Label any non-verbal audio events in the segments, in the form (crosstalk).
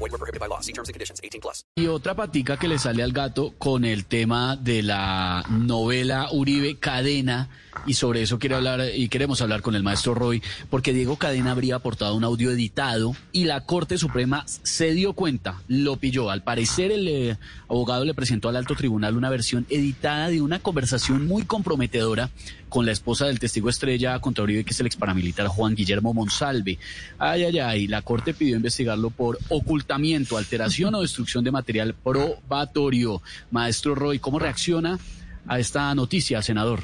Void were prohibited by law. See terms and conditions. 18 plus. Y otra patica que le sale al gato con el tema de la novela Uribe Cadena y sobre eso quiere hablar y queremos hablar con el maestro Roy porque Diego Cadena habría aportado un audio editado y la Corte Suprema se dio cuenta, lo pilló. Al parecer el eh, abogado le presentó al alto tribunal una versión editada de una conversación muy comprometedora con la esposa del testigo estrella contra Uribe, que es el ex paramilitar Juan Guillermo Monsalve. Ay, ay, ay, la Corte pidió investigarlo por ocultamiento, alteración o destrucción de material probatorio. Maestro Roy, ¿cómo reacciona a esta noticia, senador?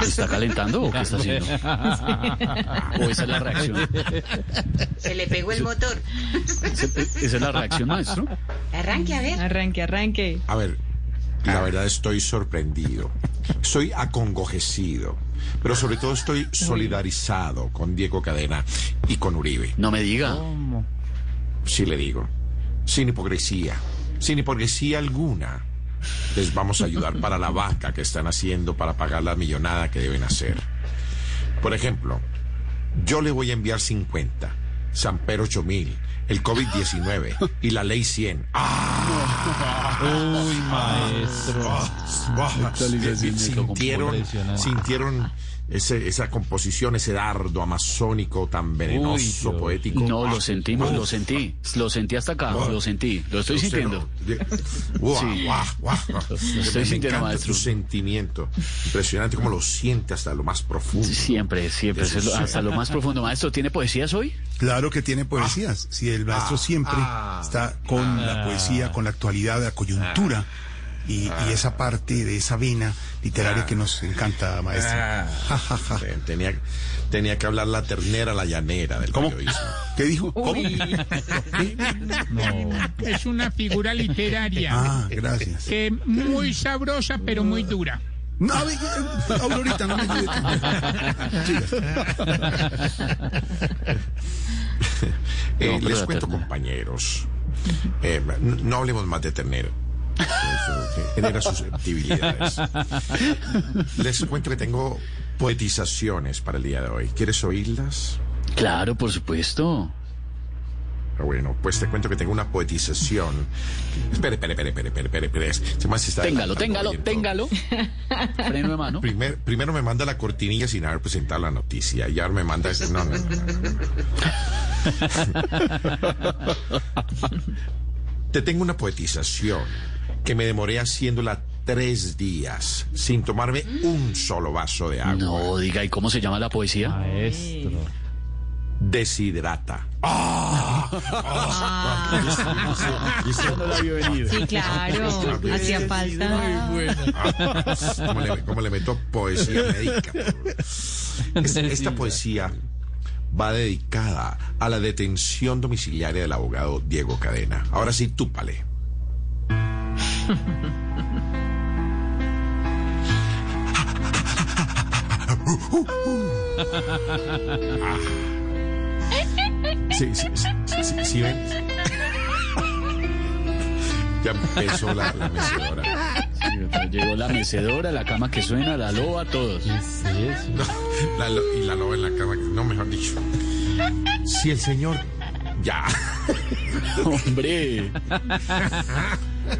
¿Se está calentando o qué está haciendo? (laughs) ¿O esa es la reacción? Se le pegó el motor. ¿Esa es la reacción, maestro? Arranque, a ver. Arranque, arranque. A ver, la verdad estoy sorprendido. Estoy acongojecido. Pero sobre todo estoy solidarizado con Diego Cadena y con Uribe. No me diga. Sí le digo. Sin hipocresía. Sin hipocresía alguna. Les vamos a ayudar (laughs) para la vaca que están haciendo para pagar la millonada que deben hacer. Por ejemplo, yo le voy a enviar 50, Samper 8000, el COVID-19 y la ley 100. Uy, maestro. Actualización de tocó Sintieron, impresionante. sintieron ese- esa composición, ese dardo amazónico tan venenoso, Uy, poético. No, lo Ah, sentimos, lo sentí. Lo sentí hasta acá, lo sentí. Lo estoy sintiendo. guau. estoy Me sintiendo, encanta maestro. su sentimiento. Impresionante cómo lo siente hasta lo más profundo. Siempre, siempre. Lo- hasta lo más profundo. Maestro, ¿tiene poesías hoy? Claro que tiene poesías. Si el maestro siempre ah, está con la poesía, con la actualidad, la coyuntura y, y esa parte de esa vena literaria que nos encanta, maestro. Tenía, tenía que hablar la ternera, la llanera del ¿Cómo? periodismo. ¿Qué dijo? ¿Cómo? Es una figura literaria. Ah, gracias. que muy sabrosa, pero muy dura. No, a ver, eh, Aurorita, no me ayude tanto. (laughs) Eh, les cuento, compañeros. eh, no, no hablemos más de ternero. Eso genera susceptibilidades. Les cuento que tengo poetizaciones para el día de hoy. ¿Quieres oírlas? Claro, por supuesto. Bueno, pues te cuento que tengo una poetización. Espere, espere, espere, espere, espere, espere, espere. Este está Téngalo, téngalo, téngalo. Freno de mano. Primer- primero me manda la cortinilla sin haber presentado la noticia. Y ahora me manda... ese- No, no, no, no, no. Te tengo una poetización que me demoré haciéndola tres días sin tomarme un solo vaso de agua. No, diga, ¿y cómo se llama la poesía? Maestro. Deshidrata. no la había venido. Sí, claro. (laughs) Hacía falta. ¿Cómo le, cómo le meto poesía médica? Es- esta poesía va dedicada a la detención domiciliaria del abogado Diego Cadena. Ahora sí, túpale. Sí, (laughs) sí, sí, sí, sí, ¿sí ven? Ya empezó la, la mecedora. Llegó la mecedora, la cama que suena, la loba, todos. ¿Qué es eso? La lo- y la loba en la cama, que- no, mejor dicho. Si el señor. Ya. (laughs) Hombre,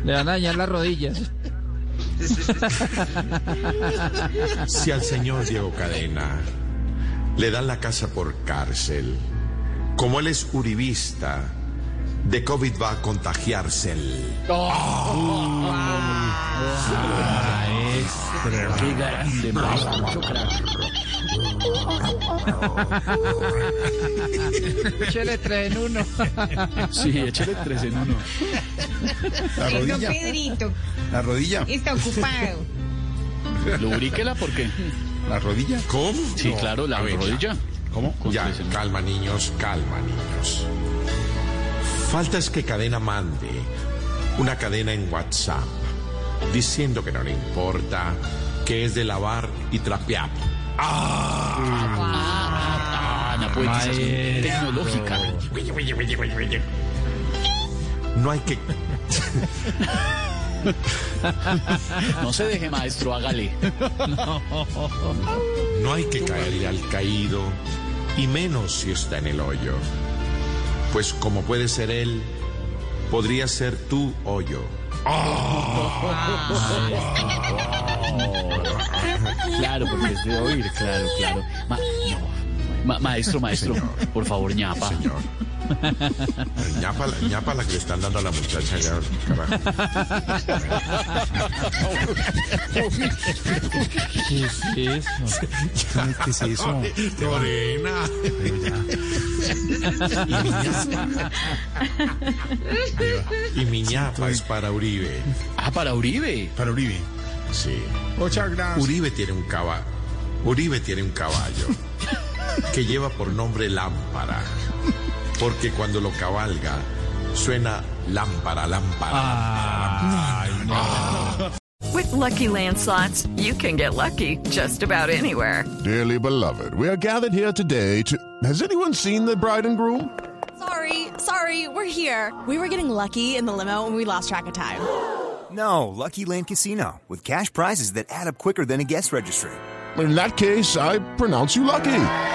Le van a dañar las rodillas. Si al señor Diego Cadena le dan la casa por cárcel, como él es uribista, de COVID va a contagiarse el. crack. Échale tres en uno. Sí, échale tres en uno. La rodilla, Pedrito la rodilla, está ocupado. Lubríquela porque. la rodilla. ¿Cómo? Sí, claro, la rodilla. ¿Cómo? Ya, calma niños, calma niños. Falta es que cadena mande una cadena en WhatsApp diciendo que no le importa, que es de lavar y trapear. Ah, una poetización tecnológica. No hay que (laughs) No se deje, maestro, hágale. no hay que caerle al caído y menos si está en el hoyo. Pues como puede ser él, podría ser tu hoyo. (laughs) Claro, porque es de oír, claro, claro. Ma- no. Ma- maestro, maestro, por favor, ñapa. Señor. Ñapa, la- ñapa la que le están dando a la muchacha ya, carajo. ¿Qué es eso? ¿Qué es eso? Lorena. Pero ya. Y mi ñapa. Y mi ñapa es para Uribe. Ah, para Uribe. Para Uribe. Sí. Muchas gracias. Uribe tiene un caballo. Uribe tiene un caballo que lleva por nombre lámpara. Porque cuando lo cabalga, suena lámpara, lámpara. Ah, with Lucky Land slots, you can get lucky just about anywhere. Dearly beloved, we are gathered here today to. Has anyone seen the bride and groom? Sorry, sorry, we're here. We were getting lucky in the limo and we lost track of time. No, Lucky Land Casino, with cash prizes that add up quicker than a guest registry. In that case, I pronounce you lucky.